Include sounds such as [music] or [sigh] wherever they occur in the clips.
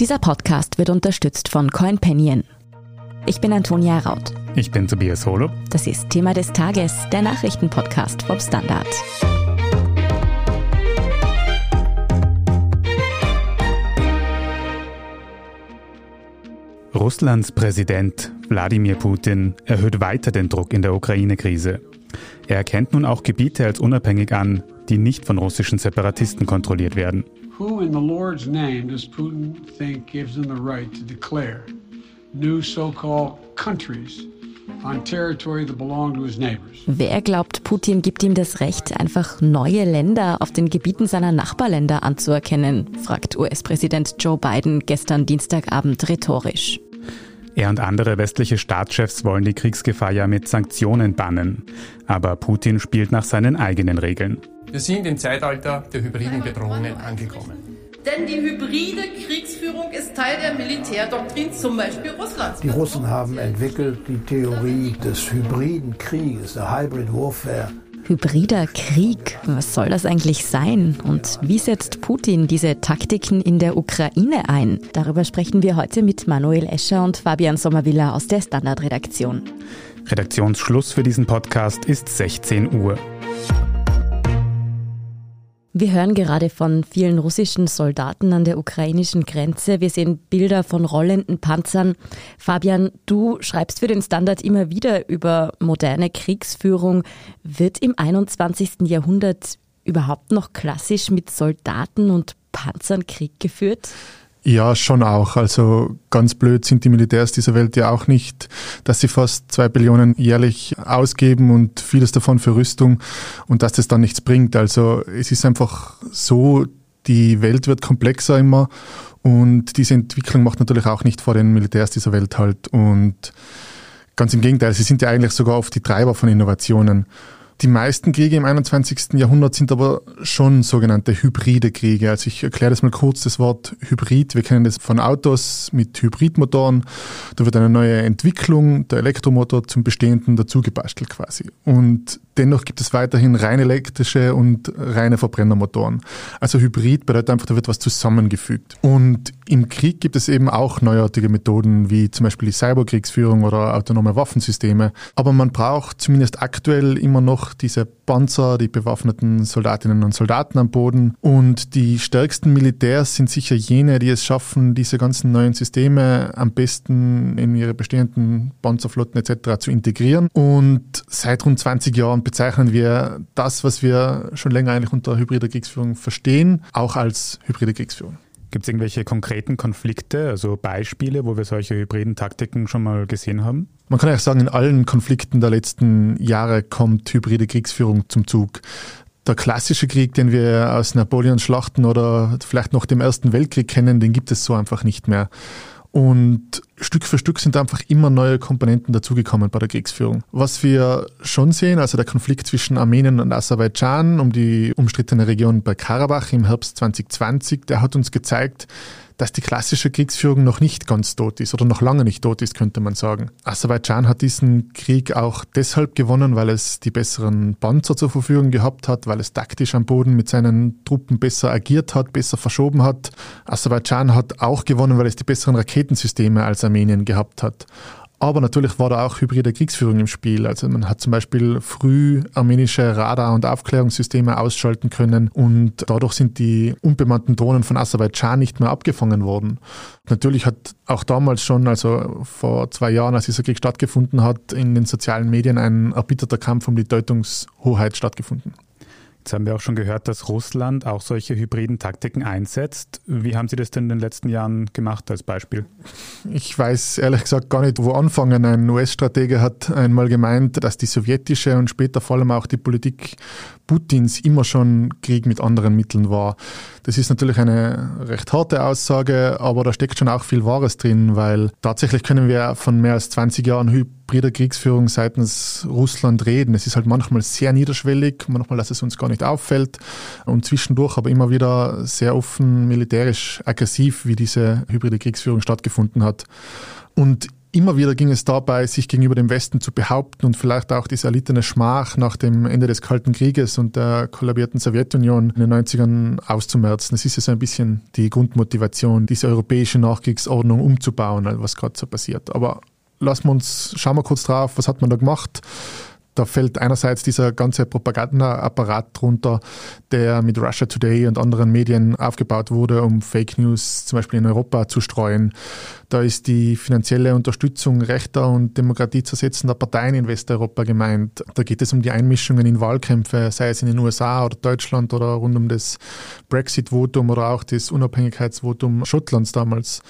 Dieser Podcast wird unterstützt von CoinPenion. Ich bin Antonia Raut. Ich bin Tobias Holo. Das ist Thema des Tages, der Nachrichtenpodcast vom Standard. Russlands Präsident Wladimir Putin erhöht weiter den Druck in der Ukraine-Krise. Er erkennt nun auch Gebiete als unabhängig an, die nicht von russischen Separatisten kontrolliert werden. Who in the Lord's name does Putin think gives him the right to declare new so-called countries on territory that belong to his neighbors? Wer glaubt, Putin gibt ihm das Recht, einfach neue Länder auf den Gebieten seiner Nachbarländer anzuerkennen? fragt US-Präsident Joe Biden gestern Dienstagabend rhetorisch. Er und andere westliche Staatschefs wollen die Kriegsgefahr ja mit Sanktionen bannen. Aber Putin spielt nach seinen eigenen Regeln. Wir sind im Zeitalter der hybriden Bedrohungen angekommen. Denn die hybride Kriegsführung ist Teil der Militärdoktrin zum Beispiel Russlands. Die Russen haben entwickelt die Theorie des hybriden Krieges, der Hybrid Warfare. Hybrider Krieg, was soll das eigentlich sein? Und wie setzt Putin diese Taktiken in der Ukraine ein? Darüber sprechen wir heute mit Manuel Escher und Fabian Sommervilla aus der Standardredaktion. Redaktionsschluss für diesen Podcast ist 16 Uhr. Wir hören gerade von vielen russischen Soldaten an der ukrainischen Grenze. Wir sehen Bilder von rollenden Panzern. Fabian, du schreibst für den Standard immer wieder über moderne Kriegsführung. Wird im 21. Jahrhundert überhaupt noch klassisch mit Soldaten und Panzern Krieg geführt? Ja, schon auch. Also ganz blöd sind die Militärs dieser Welt ja auch nicht, dass sie fast zwei Billionen jährlich ausgeben und vieles davon für Rüstung und dass das dann nichts bringt. Also es ist einfach so, die Welt wird komplexer immer und diese Entwicklung macht natürlich auch nicht vor den Militärs dieser Welt halt. Und ganz im Gegenteil, sie sind ja eigentlich sogar oft die Treiber von Innovationen. Die meisten Kriege im 21. Jahrhundert sind aber schon sogenannte hybride Kriege. Also ich erkläre das mal kurz, das Wort Hybrid. Wir kennen das von Autos mit Hybridmotoren. Da wird eine neue Entwicklung, der Elektromotor zum bestehenden dazu gebastelt quasi. Und dennoch gibt es weiterhin rein elektrische und reine Verbrennermotoren. Also Hybrid bedeutet einfach, da wird was zusammengefügt. Und im Krieg gibt es eben auch neuartige Methoden, wie zum Beispiel die Cyberkriegsführung oder autonome Waffensysteme. Aber man braucht zumindest aktuell immer noch diese Panzer, die bewaffneten Soldatinnen und Soldaten am Boden. Und die stärksten Militärs sind sicher jene, die es schaffen, diese ganzen neuen Systeme am besten in ihre bestehenden Panzerflotten etc. zu integrieren. Und seit rund 20 Jahren bezeichnen wir das, was wir schon länger eigentlich unter hybrider Kriegsführung verstehen, auch als hybride Kriegsführung. Gibt es irgendwelche konkreten Konflikte, also Beispiele, wo wir solche hybriden Taktiken schon mal gesehen haben? Man kann ja sagen, in allen Konflikten der letzten Jahre kommt hybride Kriegsführung zum Zug. Der klassische Krieg, den wir aus Napoleons Schlachten oder vielleicht noch dem Ersten Weltkrieg kennen, den gibt es so einfach nicht mehr. Und Stück für Stück sind einfach immer neue Komponenten dazugekommen bei der Kriegsführung. Was wir schon sehen, also der Konflikt zwischen Armenien und Aserbaidschan um die umstrittene Region bei Karabach im Herbst 2020, der hat uns gezeigt, dass die klassische Kriegsführung noch nicht ganz tot ist oder noch lange nicht tot ist, könnte man sagen. Aserbaidschan hat diesen Krieg auch deshalb gewonnen, weil es die besseren Panzer zur Verfügung gehabt hat, weil es taktisch am Boden mit seinen Truppen besser agiert hat, besser verschoben hat. Aserbaidschan hat auch gewonnen, weil es die besseren Raketensysteme als Armenien gehabt hat. Aber natürlich war da auch hybride Kriegsführung im Spiel. Also man hat zum Beispiel früh armenische Radar- und Aufklärungssysteme ausschalten können und dadurch sind die unbemannten Drohnen von Aserbaidschan nicht mehr abgefangen worden. Natürlich hat auch damals schon, also vor zwei Jahren, als dieser Krieg stattgefunden hat, in den sozialen Medien ein erbitterter Kampf um die Deutungshoheit stattgefunden. Jetzt haben wir auch schon gehört, dass Russland auch solche hybriden Taktiken einsetzt. Wie haben Sie das denn in den letzten Jahren gemacht als Beispiel? Ich weiß ehrlich gesagt gar nicht, wo anfangen. Ein US-Stratege hat einmal gemeint, dass die sowjetische und später vor allem auch die Politik Putins immer schon Krieg mit anderen Mitteln war. Das ist natürlich eine recht harte Aussage, aber da steckt schon auch viel Wahres drin, weil tatsächlich können wir von mehr als 20 Jahren hybrider Kriegsführung seitens Russland reden. Es ist halt manchmal sehr niederschwellig, manchmal, dass es uns gar nicht auffällt und zwischendurch aber immer wieder sehr offen militärisch aggressiv, wie diese hybride Kriegsführung stattgefunden hat. Und Immer wieder ging es dabei, sich gegenüber dem Westen zu behaupten und vielleicht auch diese erlittene Schmach nach dem Ende des Kalten Krieges und der kollabierten Sowjetunion in den 90ern auszumerzen. Das ist ja so ein bisschen die Grundmotivation, diese europäische Nachkriegsordnung umzubauen, was gerade so passiert. Aber lassen wir uns, schauen wir kurz drauf, was hat man da gemacht? Da fällt einerseits dieser ganze Propagandaapparat drunter, der mit Russia Today und anderen Medien aufgebaut wurde, um Fake News zum Beispiel in Europa zu streuen. Da ist die finanzielle Unterstützung rechter und demokratiezersetzender Parteien in Westeuropa gemeint. Da geht es um die Einmischungen in Wahlkämpfe, sei es in den USA oder Deutschland oder rund um das Brexit-Votum oder auch das Unabhängigkeitsvotum Schottlands damals.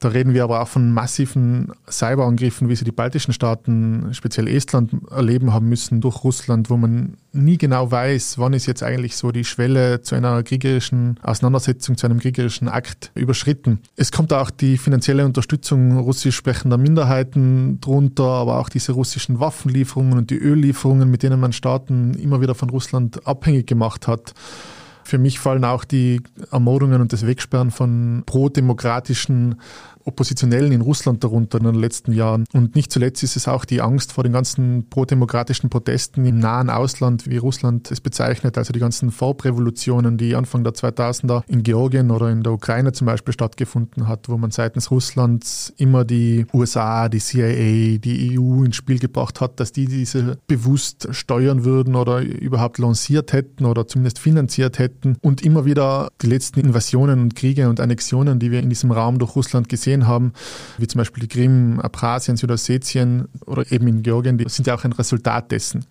Da reden wir aber auch von massiven Cyberangriffen, wie sie die baltischen Staaten, speziell Estland, erleben haben müssen durch Russland, wo man nie genau weiß, wann ist jetzt eigentlich so die Schwelle zu einer kriegerischen Auseinandersetzung, zu einem kriegerischen Akt überschritten. Es kommt auch die finanzielle Unterstützung russisch sprechender Minderheiten drunter, aber auch diese russischen Waffenlieferungen und die Öllieferungen, mit denen man Staaten immer wieder von Russland abhängig gemacht hat. Für mich fallen auch die Ermordungen und das Wegsperren von pro-demokratischen Oppositionellen in Russland darunter in den letzten Jahren. Und nicht zuletzt ist es auch die Angst vor den ganzen pro-demokratischen Protesten im nahen Ausland, wie Russland es bezeichnet, also die ganzen Farbrevolutionen, die Anfang der 2000er in Georgien oder in der Ukraine zum Beispiel stattgefunden hat, wo man seitens Russlands immer die USA, die CIA, die EU ins Spiel gebracht hat, dass die diese bewusst steuern würden oder überhaupt lanciert hätten oder zumindest finanziert hätten und immer wieder die letzten Invasionen und Kriege und Annexionen, die wir in diesem Raum durch Russland gesehen gesehen haben, wie zum Beispiel die Krim, Abkhazien, Südossetien oder eben in Georgien, die sind ja auch ein Resultat dessen.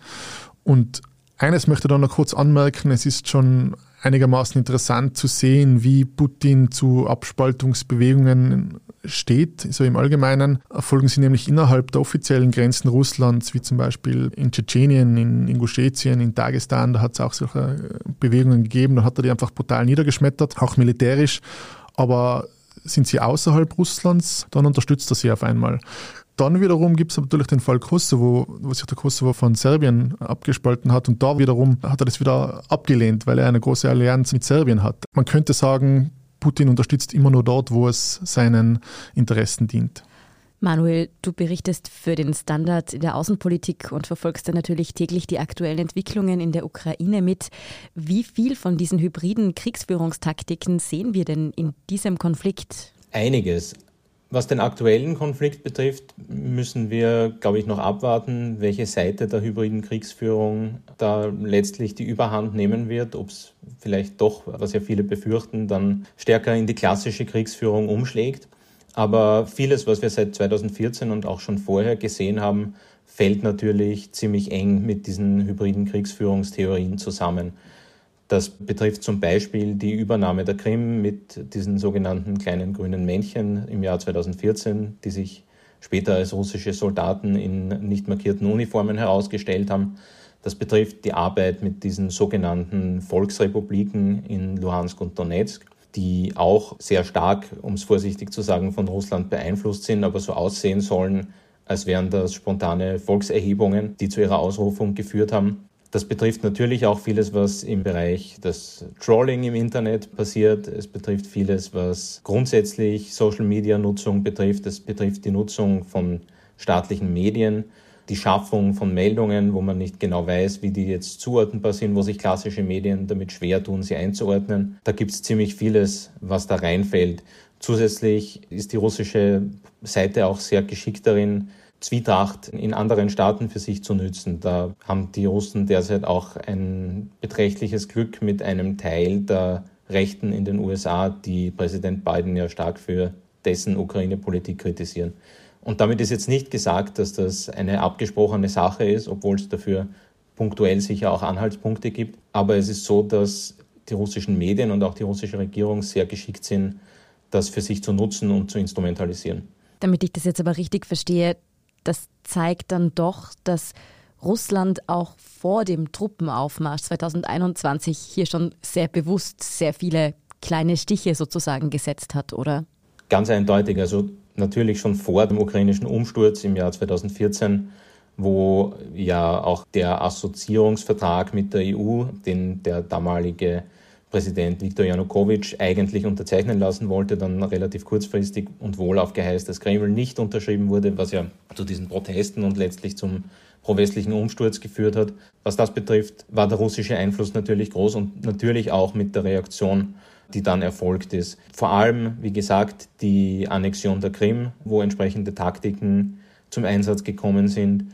Und eines möchte ich da noch kurz anmerken, es ist schon einigermaßen interessant zu sehen, wie Putin zu Abspaltungsbewegungen steht. So im Allgemeinen erfolgen sie nämlich innerhalb der offiziellen Grenzen Russlands, wie zum Beispiel in Tschetschenien, in Ingushetien, in Dagestan. Da hat es auch solche Bewegungen gegeben. Da hat er die einfach brutal niedergeschmettert, auch militärisch. Aber sind sie außerhalb Russlands, dann unterstützt er sie auf einmal. Dann wiederum gibt es natürlich den Fall Kosovo, wo sich der Kosovo von Serbien abgespalten hat und da wiederum hat er das wieder abgelehnt, weil er eine große Allianz mit Serbien hat. Man könnte sagen, Putin unterstützt immer nur dort, wo es seinen Interessen dient. Manuel, du berichtest für den Standard in der Außenpolitik und verfolgst dann natürlich täglich die aktuellen Entwicklungen in der Ukraine mit. Wie viel von diesen hybriden Kriegsführungstaktiken sehen wir denn in diesem Konflikt? Einiges. Was den aktuellen Konflikt betrifft, müssen wir, glaube ich, noch abwarten, welche Seite der hybriden Kriegsführung da letztlich die Überhand nehmen wird, ob es vielleicht doch, was ja viele befürchten, dann stärker in die klassische Kriegsführung umschlägt. Aber vieles, was wir seit 2014 und auch schon vorher gesehen haben, fällt natürlich ziemlich eng mit diesen hybriden Kriegsführungstheorien zusammen. Das betrifft zum Beispiel die Übernahme der Krim mit diesen sogenannten kleinen grünen Männchen im Jahr 2014, die sich später als russische Soldaten in nicht markierten Uniformen herausgestellt haben. Das betrifft die Arbeit mit diesen sogenannten Volksrepubliken in Luhansk und Donetsk die auch sehr stark, um es vorsichtig zu sagen, von Russland beeinflusst sind, aber so aussehen sollen, als wären das spontane Volkserhebungen, die zu ihrer Ausrufung geführt haben. Das betrifft natürlich auch vieles, was im Bereich des Trolling im Internet passiert. Es betrifft vieles, was grundsätzlich Social-Media-Nutzung betrifft. Es betrifft die Nutzung von staatlichen Medien die Schaffung von Meldungen, wo man nicht genau weiß, wie die jetzt zuordnenbar sind, wo sich klassische Medien damit schwer tun, sie einzuordnen. Da gibt es ziemlich vieles, was da reinfällt. Zusätzlich ist die russische Seite auch sehr geschickt darin, Zwietracht in anderen Staaten für sich zu nützen. Da haben die Russen derzeit auch ein beträchtliches Glück mit einem Teil der Rechten in den USA, die Präsident Biden ja stark für dessen Ukraine-Politik kritisieren. Und damit ist jetzt nicht gesagt, dass das eine abgesprochene Sache ist, obwohl es dafür punktuell sicher auch Anhaltspunkte gibt. Aber es ist so, dass die russischen Medien und auch die russische Regierung sehr geschickt sind, das für sich zu nutzen und zu instrumentalisieren. Damit ich das jetzt aber richtig verstehe, das zeigt dann doch, dass Russland auch vor dem Truppenaufmarsch 2021 hier schon sehr bewusst sehr viele kleine Stiche sozusagen gesetzt hat, oder? Ganz eindeutig. Also natürlich schon vor dem ukrainischen Umsturz im Jahr 2014, wo ja auch der Assoziierungsvertrag mit der EU, den der damalige Präsident Viktor Janukowitsch eigentlich unterzeichnen lassen wollte, dann relativ kurzfristig und wohl auf Geheiß des Kreml nicht unterschrieben wurde, was ja zu diesen Protesten und letztlich zum pro-westlichen Umsturz geführt hat. Was das betrifft, war der russische Einfluss natürlich groß und natürlich auch mit der Reaktion, die dann erfolgt ist. Vor allem, wie gesagt, die Annexion der Krim, wo entsprechende Taktiken zum Einsatz gekommen sind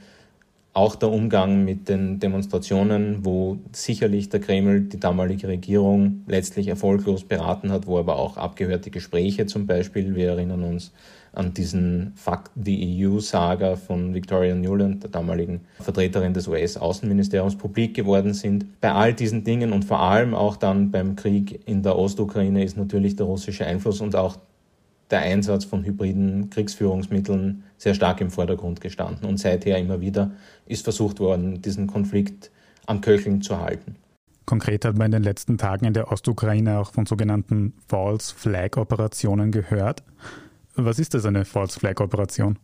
auch der Umgang mit den Demonstrationen, wo sicherlich der Kreml die damalige Regierung letztlich erfolglos beraten hat, wo aber auch abgehörte Gespräche zum Beispiel, wir erinnern uns an diesen Fuck the EU-Saga von Victoria Newland, der damaligen Vertreterin des US-Außenministeriums, publik geworden sind. Bei all diesen Dingen und vor allem auch dann beim Krieg in der Ostukraine ist natürlich der russische Einfluss und auch der Einsatz von hybriden Kriegsführungsmitteln sehr stark im Vordergrund gestanden. Und seither immer wieder ist versucht worden, diesen Konflikt am Köcheln zu halten. Konkret hat man in den letzten Tagen in der Ostukraine auch von sogenannten False Flag Operationen gehört. Was ist das eine False Flag Operation?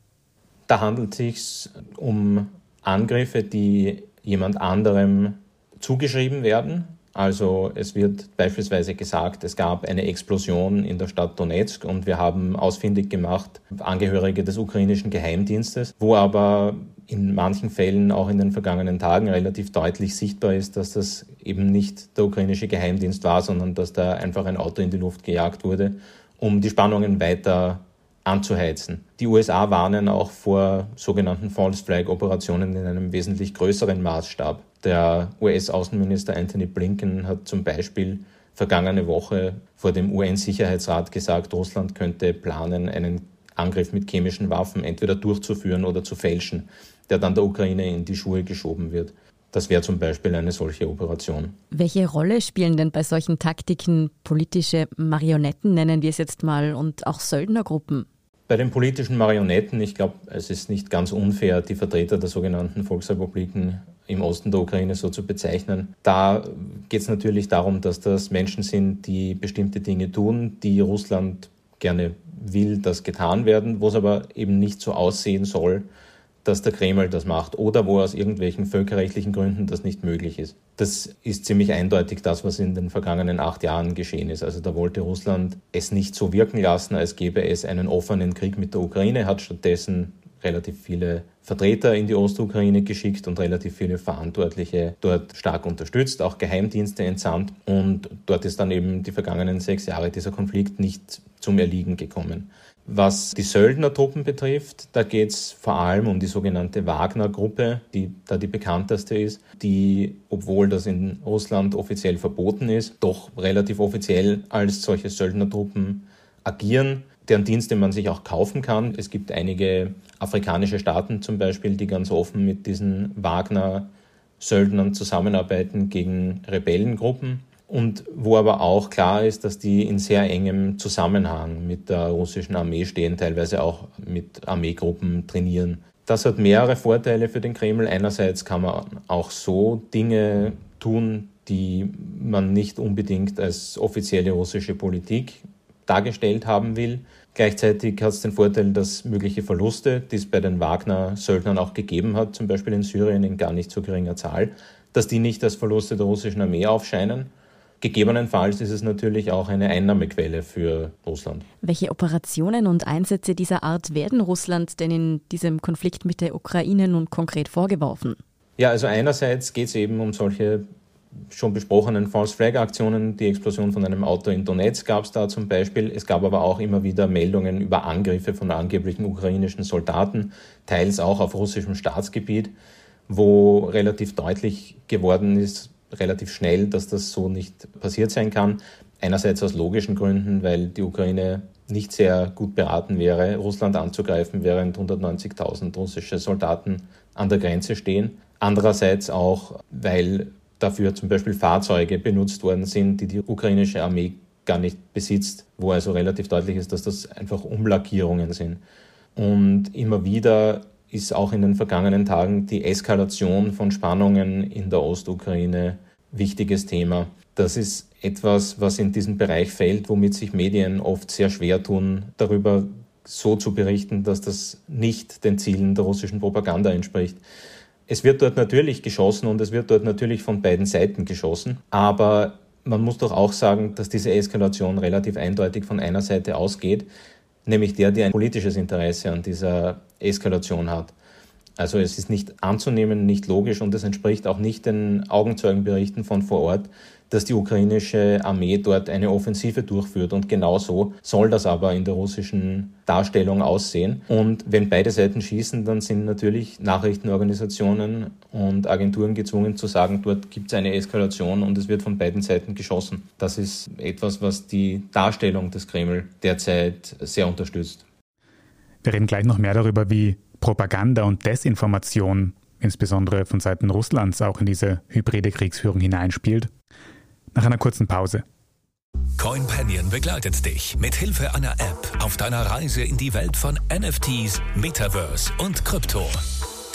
Da handelt es sich um Angriffe, die jemand anderem zugeschrieben werden, also es wird beispielsweise gesagt, es gab eine Explosion in der Stadt Donetsk und wir haben ausfindig gemacht Angehörige des ukrainischen Geheimdienstes, wo aber in manchen Fällen auch in den vergangenen Tagen relativ deutlich sichtbar ist, dass das eben nicht der ukrainische Geheimdienst war, sondern dass da einfach ein Auto in die Luft gejagt wurde, um die Spannungen weiter anzuheizen. Die USA warnen auch vor sogenannten False Flag Operationen in einem wesentlich größeren Maßstab. Der US-Außenminister Anthony Blinken hat zum Beispiel vergangene Woche vor dem UN-Sicherheitsrat gesagt, Russland könnte planen, einen Angriff mit chemischen Waffen entweder durchzuführen oder zu fälschen, der dann der Ukraine in die Schuhe geschoben wird. Das wäre zum Beispiel eine solche Operation. Welche Rolle spielen denn bei solchen Taktiken politische Marionetten, nennen wir es jetzt mal, und auch Söldnergruppen? Bei den politischen Marionetten, ich glaube, es ist nicht ganz unfair, die Vertreter der sogenannten Volksrepubliken im Osten der Ukraine so zu bezeichnen. Da geht es natürlich darum, dass das Menschen sind, die bestimmte Dinge tun, die Russland gerne will, dass getan werden, wo es aber eben nicht so aussehen soll, dass der Kreml das macht oder wo aus irgendwelchen völkerrechtlichen Gründen das nicht möglich ist. Das ist ziemlich eindeutig das, was in den vergangenen acht Jahren geschehen ist. Also da wollte Russland es nicht so wirken lassen, als gäbe es einen offenen Krieg mit der Ukraine, hat stattdessen relativ viele Vertreter in die Ostukraine geschickt und relativ viele Verantwortliche dort stark unterstützt, auch Geheimdienste entsandt. Und dort ist dann eben die vergangenen sechs Jahre dieser Konflikt nicht zum Erliegen gekommen. Was die Söldnertruppen betrifft, da geht es vor allem um die sogenannte Wagner-Gruppe, die da die bekannteste ist, die, obwohl das in Russland offiziell verboten ist, doch relativ offiziell als solche Söldnertruppen agieren, deren Dienste man sich auch kaufen kann. Es gibt einige afrikanische Staaten zum Beispiel, die ganz offen mit diesen Wagner-Söldnern zusammenarbeiten gegen Rebellengruppen und wo aber auch klar ist, dass die in sehr engem Zusammenhang mit der russischen Armee stehen, teilweise auch mit Armeegruppen trainieren. Das hat mehrere Vorteile für den Kreml. Einerseits kann man auch so Dinge tun, die man nicht unbedingt als offizielle russische Politik dargestellt haben will. Gleichzeitig hat es den Vorteil, dass mögliche Verluste, die es bei den Wagner-Söldnern auch gegeben hat, zum Beispiel in Syrien in gar nicht so geringer Zahl, dass die nicht als Verluste der russischen Armee aufscheinen Gegebenenfalls ist es natürlich auch eine Einnahmequelle für Russland. Welche Operationen und Einsätze dieser Art werden Russland denn in diesem Konflikt mit der Ukraine nun konkret vorgeworfen? Ja, also einerseits geht es eben um solche schon besprochenen False Flag Aktionen. Die Explosion von einem Auto in Donetsk gab es da zum Beispiel. Es gab aber auch immer wieder Meldungen über Angriffe von angeblichen ukrainischen Soldaten, teils auch auf russischem Staatsgebiet, wo relativ deutlich geworden ist, relativ schnell, dass das so nicht passiert sein kann. Einerseits aus logischen Gründen, weil die Ukraine nicht sehr gut beraten wäre, Russland anzugreifen, während 190.000 russische Soldaten an der Grenze stehen. Andererseits auch, weil dafür zum Beispiel Fahrzeuge benutzt worden sind, die die ukrainische Armee gar nicht besitzt, wo also relativ deutlich ist, dass das einfach Umlackierungen sind. Und immer wieder ist auch in den vergangenen Tagen die Eskalation von Spannungen in der Ostukraine wichtiges Thema. Das ist etwas, was in diesen Bereich fällt, womit sich Medien oft sehr schwer tun, darüber so zu berichten, dass das nicht den Zielen der russischen Propaganda entspricht. Es wird dort natürlich geschossen und es wird dort natürlich von beiden Seiten geschossen, aber man muss doch auch sagen, dass diese Eskalation relativ eindeutig von einer Seite ausgeht, nämlich der, der ein politisches Interesse an dieser Eskalation hat. Also es ist nicht anzunehmen, nicht logisch und es entspricht auch nicht den Augenzeugenberichten von vor Ort, dass die ukrainische Armee dort eine Offensive durchführt. Und genau so soll das aber in der russischen Darstellung aussehen. Und wenn beide Seiten schießen, dann sind natürlich Nachrichtenorganisationen und Agenturen gezwungen zu sagen, dort gibt es eine Eskalation und es wird von beiden Seiten geschossen. Das ist etwas, was die Darstellung des Kreml derzeit sehr unterstützt. Wir reden gleich noch mehr darüber, wie Propaganda und Desinformation, insbesondere von Seiten Russlands, auch in diese hybride Kriegsführung hineinspielt. Nach einer kurzen Pause. CoinPanion begleitet dich mit Hilfe einer App auf deiner Reise in die Welt von NFTs, Metaverse und Krypto.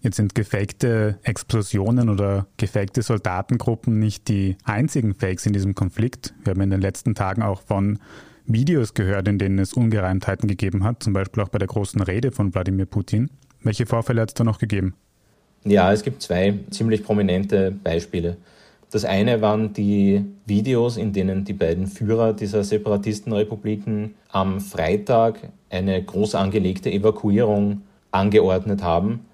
Jetzt sind gefakte Explosionen oder gefakte Soldatengruppen nicht die einzigen Fakes in diesem Konflikt. Wir haben in den letzten Tagen auch von Videos gehört, in denen es Ungereimtheiten gegeben hat, zum Beispiel auch bei der großen Rede von Wladimir Putin. Welche Vorfälle hat es da noch gegeben? Ja, es gibt zwei ziemlich prominente Beispiele. Das eine waren die Videos, in denen die beiden Führer dieser Separatistenrepubliken am Freitag eine groß angelegte Evakuierung angeordnet haben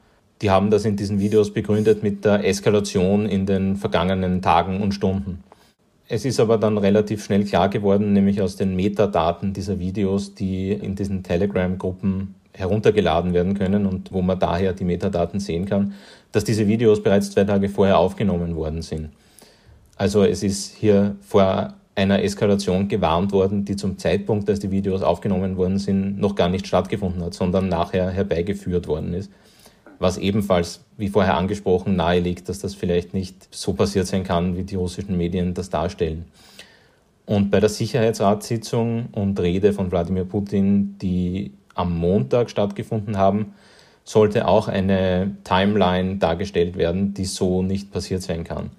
die haben das in diesen Videos begründet mit der Eskalation in den vergangenen Tagen und Stunden. Es ist aber dann relativ schnell klar geworden, nämlich aus den Metadaten dieser Videos, die in diesen Telegram-Gruppen heruntergeladen werden können und wo man daher die Metadaten sehen kann, dass diese Videos bereits zwei Tage vorher aufgenommen worden sind. Also es ist hier vor einer Eskalation gewarnt worden, die zum Zeitpunkt, als die Videos aufgenommen worden sind, noch gar nicht stattgefunden hat, sondern nachher herbeigeführt worden ist was ebenfalls, wie vorher angesprochen, naheliegt, dass das vielleicht nicht so passiert sein kann, wie die russischen Medien das darstellen. Und bei der Sicherheitsratssitzung und Rede von Wladimir Putin, die am Montag stattgefunden haben, sollte auch eine Timeline dargestellt werden, die so nicht passiert sein kann.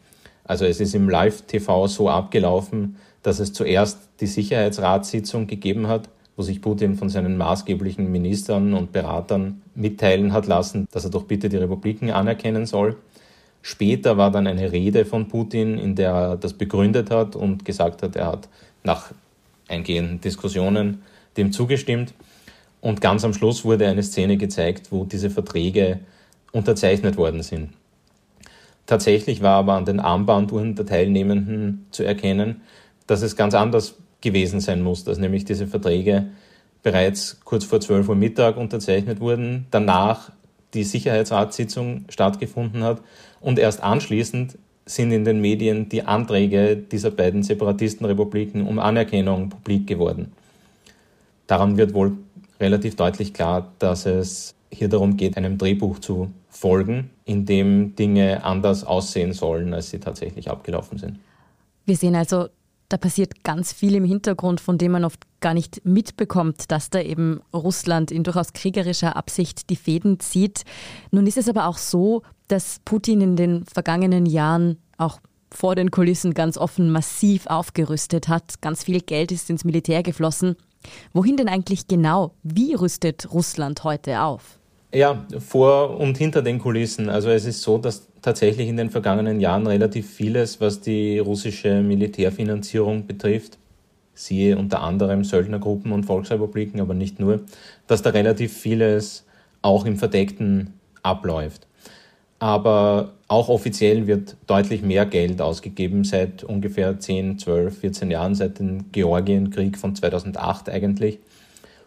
Also es ist im Live-TV so abgelaufen, dass es zuerst die Sicherheitsratssitzung gegeben hat, wo sich Putin von seinen maßgeblichen Ministern und Beratern mitteilen hat lassen, dass er doch bitte die Republiken anerkennen soll. Später war dann eine Rede von Putin, in der er das begründet hat und gesagt hat, er hat nach eingehenden Diskussionen dem zugestimmt. Und ganz am Schluss wurde eine Szene gezeigt, wo diese Verträge unterzeichnet worden sind. Tatsächlich war aber an den Armbanduhren der Teilnehmenden zu erkennen, dass es ganz anders gewesen sein muss, dass nämlich diese Verträge bereits kurz vor 12 Uhr Mittag unterzeichnet wurden, danach die Sicherheitsratssitzung stattgefunden hat und erst anschließend sind in den Medien die Anträge dieser beiden Separatistenrepubliken um Anerkennung publik geworden. Daran wird wohl relativ deutlich klar, dass es hier darum geht, einem Drehbuch zu folgen, in dem Dinge anders aussehen sollen, als sie tatsächlich abgelaufen sind. Wir sehen also, da passiert ganz viel im Hintergrund, von dem man oft gar nicht mitbekommt, dass da eben Russland in durchaus kriegerischer Absicht die Fäden zieht. Nun ist es aber auch so, dass Putin in den vergangenen Jahren auch vor den Kulissen ganz offen massiv aufgerüstet hat. Ganz viel Geld ist ins Militär geflossen. Wohin denn eigentlich genau? Wie rüstet Russland heute auf? Ja, vor und hinter den Kulissen. Also es ist so, dass tatsächlich in den vergangenen Jahren relativ vieles, was die russische Militärfinanzierung betrifft, siehe unter anderem Söldnergruppen und Volksrepubliken, aber nicht nur, dass da relativ vieles auch im Verdeckten abläuft. Aber auch offiziell wird deutlich mehr Geld ausgegeben seit ungefähr 10, 12, 14 Jahren, seit dem Georgienkrieg von 2008 eigentlich,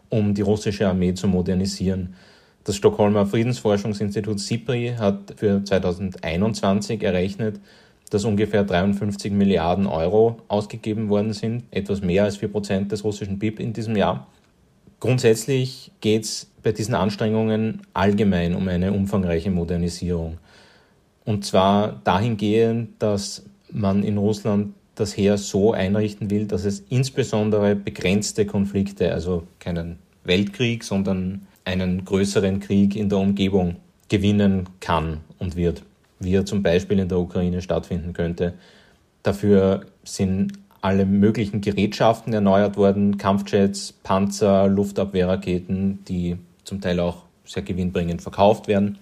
um die russische Armee zu modernisieren. Das Stockholmer Friedensforschungsinstitut SIPRI hat für 2021 errechnet, dass ungefähr 53 Milliarden Euro ausgegeben worden sind, etwas mehr als 4 Prozent des russischen BIP in diesem Jahr. Grundsätzlich geht es bei diesen Anstrengungen allgemein um eine umfangreiche Modernisierung. Und zwar dahingehend, dass man in Russland das Heer so einrichten will, dass es insbesondere begrenzte Konflikte, also keinen Weltkrieg, sondern einen größeren Krieg in der Umgebung gewinnen kann und wird, wie er zum Beispiel in der Ukraine stattfinden könnte. Dafür sind alle möglichen Gerätschaften erneuert worden, Kampfjets, Panzer, Luftabwehrraketen, die zum Teil auch sehr gewinnbringend verkauft werden.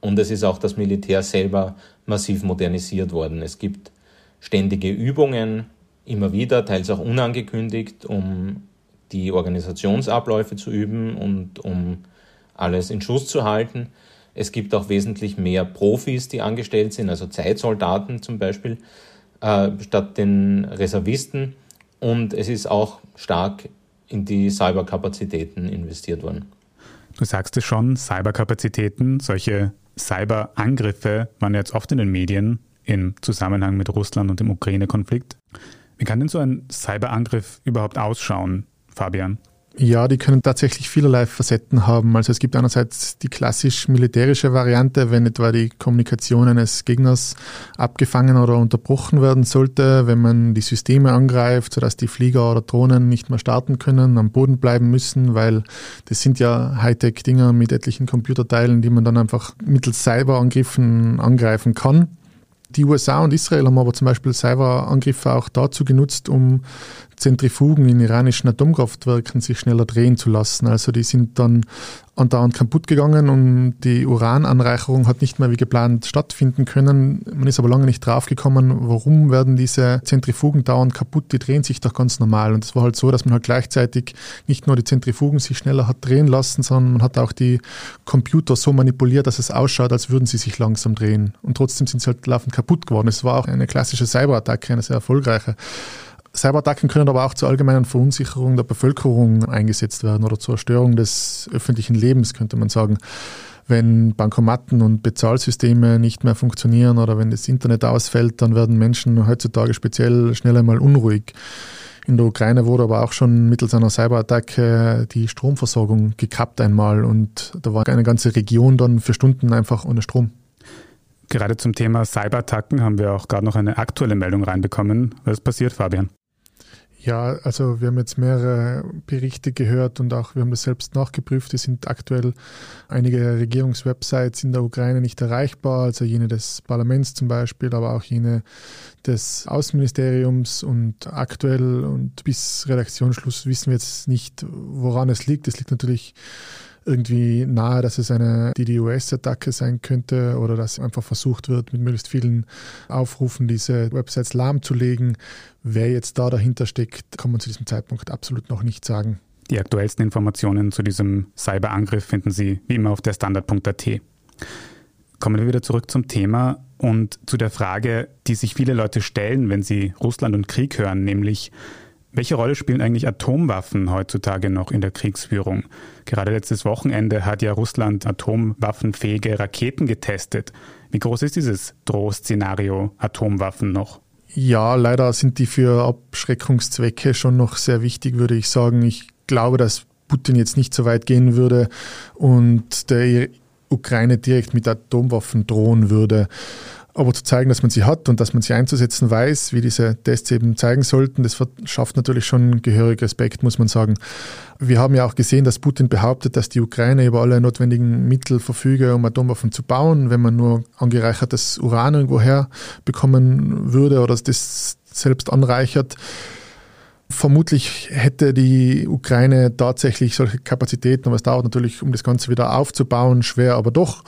Und es ist auch das Militär selber massiv modernisiert worden. Es gibt ständige Übungen, immer wieder, teils auch unangekündigt, um die Organisationsabläufe zu üben und um alles in Schuss zu halten. Es gibt auch wesentlich mehr Profis, die angestellt sind, also Zeitsoldaten zum Beispiel, äh, statt den Reservisten. Und es ist auch stark in die Cyberkapazitäten investiert worden. Du sagst es schon, Cyberkapazitäten, solche Cyberangriffe waren jetzt oft in den Medien im Zusammenhang mit Russland und dem Ukraine-Konflikt. Wie kann denn so ein Cyberangriff überhaupt ausschauen, Fabian? Ja, die können tatsächlich vielerlei Facetten haben. Also es gibt einerseits die klassisch militärische Variante, wenn etwa die Kommunikation eines Gegners abgefangen oder unterbrochen werden sollte, wenn man die Systeme angreift, sodass die Flieger oder Drohnen nicht mehr starten können, am Boden bleiben müssen, weil das sind ja Hightech-Dinger mit etlichen Computerteilen, die man dann einfach mittels Cyberangriffen angreifen kann. Die USA und Israel haben aber zum Beispiel Cyberangriffe auch dazu genutzt, um Zentrifugen in iranischen Atomkraftwerken sich schneller drehen zu lassen. Also die sind dann andauernd kaputt gegangen und die Urananreicherung hat nicht mehr wie geplant stattfinden können. Man ist aber lange nicht draufgekommen, warum werden diese Zentrifugen dauernd kaputt, die drehen sich doch ganz normal. Und es war halt so, dass man halt gleichzeitig nicht nur die Zentrifugen sich schneller hat drehen lassen, sondern man hat auch die Computer so manipuliert, dass es ausschaut, als würden sie sich langsam drehen. Und trotzdem sind sie halt laufend kaputt geworden. Es war auch eine klassische Cyberattacke, eine sehr erfolgreiche. Cyberattacken können aber auch zur allgemeinen Verunsicherung der Bevölkerung eingesetzt werden oder zur Störung des öffentlichen Lebens, könnte man sagen. Wenn Bankomatten und Bezahlsysteme nicht mehr funktionieren oder wenn das Internet ausfällt, dann werden Menschen heutzutage speziell schnell einmal unruhig. In der Ukraine wurde aber auch schon mittels einer Cyberattacke die Stromversorgung gekappt einmal und da war eine ganze Region dann für Stunden einfach ohne Strom. Gerade zum Thema Cyberattacken haben wir auch gerade noch eine aktuelle Meldung reinbekommen. Was passiert, Fabian? Ja, also wir haben jetzt mehrere Berichte gehört und auch wir haben das selbst nachgeprüft. Es sind aktuell einige Regierungswebsites in der Ukraine nicht erreichbar, also jene des Parlaments zum Beispiel, aber auch jene des Außenministeriums und aktuell und bis Redaktionsschluss wissen wir jetzt nicht, woran es liegt. Es liegt natürlich irgendwie nahe, dass es eine DDoS-Attacke sein könnte oder dass einfach versucht wird, mit möglichst vielen Aufrufen diese Websites lahmzulegen. Wer jetzt da dahinter steckt, kann man zu diesem Zeitpunkt absolut noch nicht sagen. Die aktuellsten Informationen zu diesem Cyberangriff finden Sie wie immer auf der Standard.at. Kommen wir wieder zurück zum Thema und zu der Frage, die sich viele Leute stellen, wenn sie Russland und Krieg hören, nämlich welche Rolle spielen eigentlich Atomwaffen heutzutage noch in der Kriegsführung? Gerade letztes Wochenende hat ja Russland atomwaffenfähige Raketen getestet. Wie groß ist dieses Drohszenario Atomwaffen noch? Ja, leider sind die für Abschreckungszwecke schon noch sehr wichtig, würde ich sagen. Ich glaube, dass Putin jetzt nicht so weit gehen würde und der Ukraine direkt mit Atomwaffen drohen würde. Aber zu zeigen, dass man sie hat und dass man sie einzusetzen weiß, wie diese Tests eben zeigen sollten, das schafft natürlich schon gehörig Respekt, muss man sagen. Wir haben ja auch gesehen, dass Putin behauptet, dass die Ukraine über alle notwendigen Mittel verfüge, um Atomwaffen zu bauen, wenn man nur angereichertes Uran irgendwo her bekommen würde oder das selbst anreichert. Vermutlich hätte die Ukraine tatsächlich solche Kapazitäten, aber es dauert natürlich, um das Ganze wieder aufzubauen, schwer, aber doch.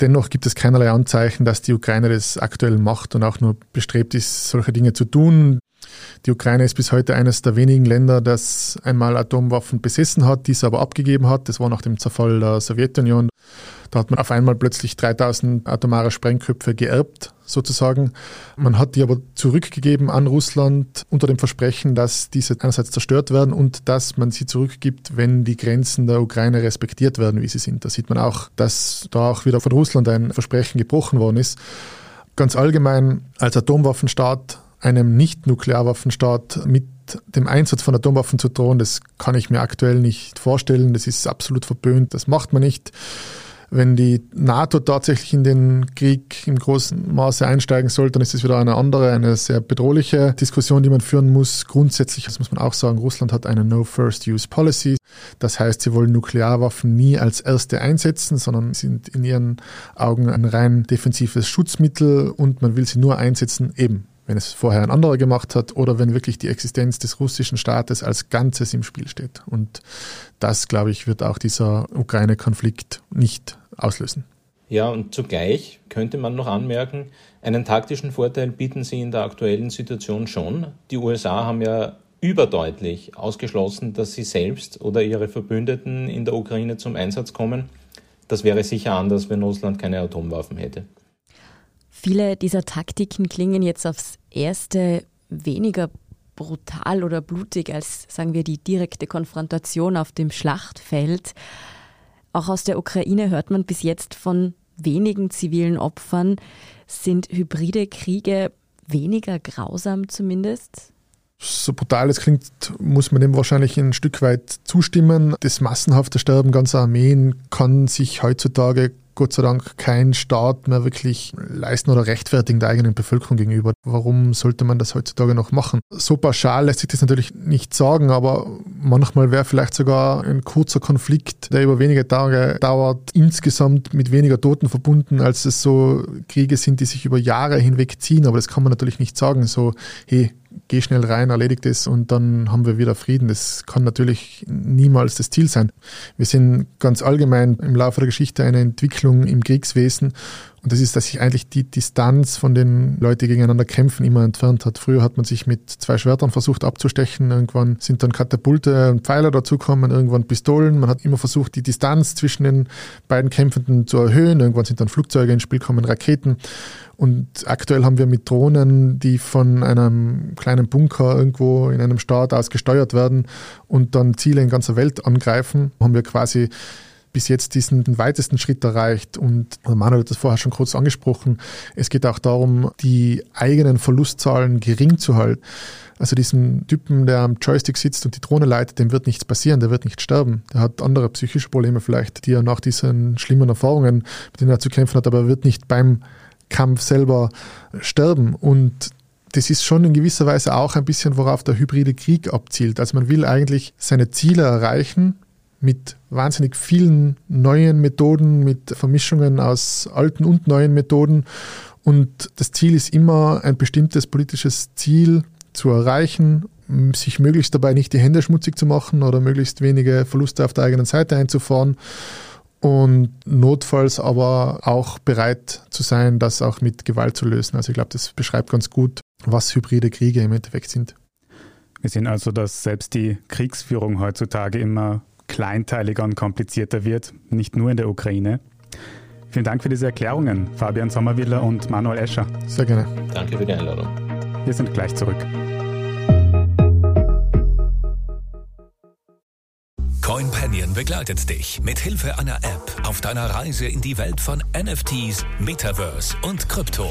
Dennoch gibt es keinerlei Anzeichen, dass die Ukraine das aktuell macht und auch nur bestrebt ist, solche Dinge zu tun. Die Ukraine ist bis heute eines der wenigen Länder, das einmal Atomwaffen besessen hat, diese aber abgegeben hat. Das war nach dem Zerfall der Sowjetunion. Da hat man auf einmal plötzlich 3000 atomare Sprengköpfe geerbt, sozusagen. Man hat die aber zurückgegeben an Russland unter dem Versprechen, dass diese einerseits zerstört werden und dass man sie zurückgibt, wenn die Grenzen der Ukraine respektiert werden, wie sie sind. Da sieht man auch, dass da auch wieder von Russland ein Versprechen gebrochen worden ist. Ganz allgemein als Atomwaffenstaat einem Nicht-Nuklearwaffenstaat mit dem Einsatz von Atomwaffen zu drohen, das kann ich mir aktuell nicht vorstellen. Das ist absolut verböhnt, das macht man nicht. Wenn die NATO tatsächlich in den Krieg im großen Maße einsteigen soll, dann ist es wieder eine andere, eine sehr bedrohliche Diskussion, die man führen muss. Grundsätzlich, das muss man auch sagen, Russland hat eine No-First-Use-Policy. Das heißt, sie wollen Nuklearwaffen nie als erste einsetzen, sondern sind in ihren Augen ein rein defensives Schutzmittel und man will sie nur einsetzen, eben wenn es vorher ein anderer gemacht hat oder wenn wirklich die Existenz des russischen Staates als Ganzes im Spiel steht. Und das, glaube ich, wird auch dieser Ukraine-Konflikt nicht auslösen. Ja, und zugleich könnte man noch anmerken, einen taktischen Vorteil bieten sie in der aktuellen Situation schon. Die USA haben ja überdeutlich ausgeschlossen, dass sie selbst oder ihre Verbündeten in der Ukraine zum Einsatz kommen. Das wäre sicher anders, wenn Russland keine Atomwaffen hätte. Viele dieser Taktiken klingen jetzt aufs erste weniger brutal oder blutig als, sagen wir, die direkte Konfrontation auf dem Schlachtfeld. Auch aus der Ukraine hört man bis jetzt von wenigen zivilen Opfern. Sind hybride Kriege weniger grausam zumindest? So brutal es klingt, muss man dem wahrscheinlich ein Stück weit zustimmen. Das massenhafte Sterben ganzer Armeen kann sich heutzutage Gott sei Dank kein Staat mehr wirklich leisten oder rechtfertigen der eigenen Bevölkerung gegenüber. Warum sollte man das heutzutage noch machen? So pauschal lässt sich das natürlich nicht sagen, aber manchmal wäre vielleicht sogar ein kurzer Konflikt, der über wenige Tage dauert, insgesamt mit weniger Toten verbunden, als es so Kriege sind, die sich über Jahre hinweg ziehen. Aber das kann man natürlich nicht sagen. So, hey, geh schnell rein, erledigt es und dann haben wir wieder Frieden. Das kann natürlich niemals das Ziel sein. Wir sehen ganz allgemein im Laufe der Geschichte eine Entwicklung im Kriegswesen und das ist, dass sich eigentlich die Distanz von den Leuten, die gegeneinander kämpfen, immer entfernt hat. Früher hat man sich mit zwei Schwertern versucht abzustechen. Irgendwann sind dann Katapulte und Pfeiler dazugekommen, irgendwann Pistolen. Man hat immer versucht, die Distanz zwischen den beiden Kämpfenden zu erhöhen. Irgendwann sind dann Flugzeuge ins Spiel gekommen, Raketen. Und aktuell haben wir mit Drohnen, die von einem kleinen Bunker irgendwo in einem Staat aus gesteuert werden und dann Ziele in ganzer Welt angreifen, haben wir quasi bis jetzt diesen weitesten Schritt erreicht. Und Manuel hat das vorher schon kurz angesprochen. Es geht auch darum, die eigenen Verlustzahlen gering zu halten. Also diesem Typen, der am Joystick sitzt und die Drohne leitet, dem wird nichts passieren, der wird nicht sterben. Der hat andere psychische Probleme vielleicht, die er nach diesen schlimmen Erfahrungen, mit denen er zu kämpfen hat, aber er wird nicht beim Kampf selber sterben. Und das ist schon in gewisser Weise auch ein bisschen, worauf der hybride Krieg abzielt. Also man will eigentlich seine Ziele erreichen mit wahnsinnig vielen neuen Methoden, mit Vermischungen aus alten und neuen Methoden. Und das Ziel ist immer, ein bestimmtes politisches Ziel zu erreichen, sich möglichst dabei nicht die Hände schmutzig zu machen oder möglichst wenige Verluste auf der eigenen Seite einzufahren und notfalls aber auch bereit zu sein, das auch mit Gewalt zu lösen. Also ich glaube, das beschreibt ganz gut, was hybride Kriege im Endeffekt sind. Wir sehen also, dass selbst die Kriegsführung heutzutage immer kleinteiliger und komplizierter wird, nicht nur in der Ukraine. Vielen Dank für diese Erklärungen, Fabian Sommerwiller und Manuel Escher. Sehr gerne. Danke für die Einladung. Wir sind gleich zurück. CoinPanion begleitet dich mit Hilfe einer App auf deiner Reise in die Welt von NFTs, Metaverse und Krypto.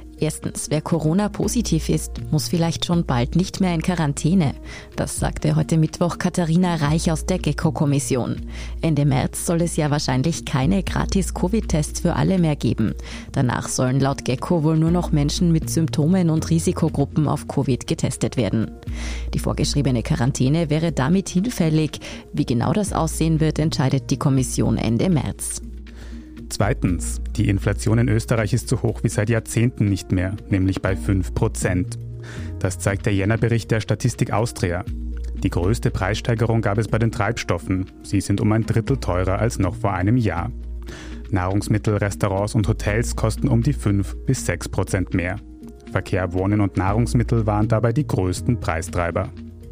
Erstens, wer Corona-positiv ist, muss vielleicht schon bald nicht mehr in Quarantäne. Das sagte heute Mittwoch Katharina Reich aus der GECKO-Kommission. Ende März soll es ja wahrscheinlich keine gratis Covid-Tests für alle mehr geben. Danach sollen laut GECKO wohl nur noch Menschen mit Symptomen und Risikogruppen auf Covid getestet werden. Die vorgeschriebene Quarantäne wäre damit hinfällig. Wie genau das aussehen wird, entscheidet die Kommission Ende März. Zweitens, die Inflation in Österreich ist so hoch wie seit Jahrzehnten nicht mehr, nämlich bei 5 Prozent. Das zeigt der Jännerbericht der Statistik Austria. Die größte Preissteigerung gab es bei den Treibstoffen. Sie sind um ein Drittel teurer als noch vor einem Jahr. Nahrungsmittel, Restaurants und Hotels kosten um die 5 bis 6 Prozent mehr. Verkehr, Wohnen und Nahrungsmittel waren dabei die größten Preistreiber.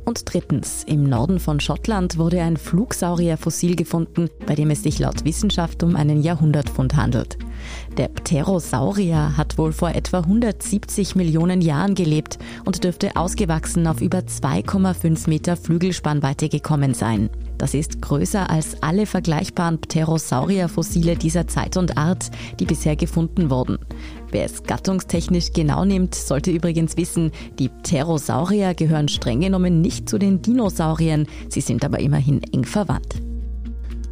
Und drittens, im Norden von Schottland wurde ein Flugsaurierfossil gefunden, bei dem es sich laut Wissenschaft um einen Jahrhundertfund handelt. Der Pterosaurier hat wohl vor etwa 170 Millionen Jahren gelebt und dürfte ausgewachsen auf über 2,5 Meter Flügelspannweite gekommen sein. Das ist größer als alle vergleichbaren Pterosaurier-Fossile dieser Zeit und Art, die bisher gefunden wurden. Wer es gattungstechnisch genau nimmt, sollte übrigens wissen, die Pterosaurier gehören streng genommen nicht zu den Dinosauriern, sie sind aber immerhin eng verwandt.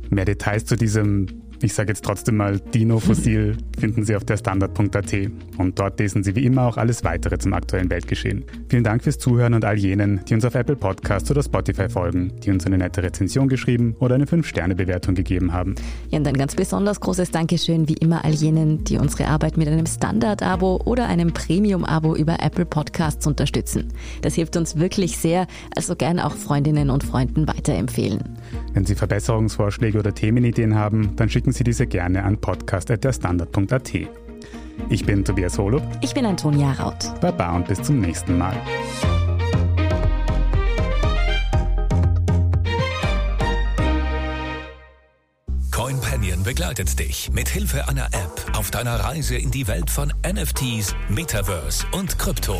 Mehr Details zu diesem ich sage jetzt trotzdem mal Dino-Fossil, [laughs] finden Sie auf der Standard.at. Und dort lesen Sie wie immer auch alles weitere zum aktuellen Weltgeschehen. Vielen Dank fürs Zuhören und all jenen, die uns auf Apple Podcasts oder Spotify folgen, die uns eine nette Rezension geschrieben oder eine 5-Sterne-Bewertung gegeben haben. Ja, und ein ganz besonders großes Dankeschön wie immer all jenen, die unsere Arbeit mit einem Standard-Abo oder einem Premium-Abo über Apple Podcasts unterstützen. Das hilft uns wirklich sehr, also gern auch Freundinnen und Freunden weiterempfehlen. Wenn Sie Verbesserungsvorschläge oder Themenideen haben, dann schicken Sie diese gerne an podcast.derstandard.at. Ich bin Tobias Holub. Ich bin Antonia Raut. Baba und bis zum nächsten Mal. CoinPanion begleitet dich mit Hilfe einer App auf deiner Reise in die Welt von NFTs, Metaverse und Krypto.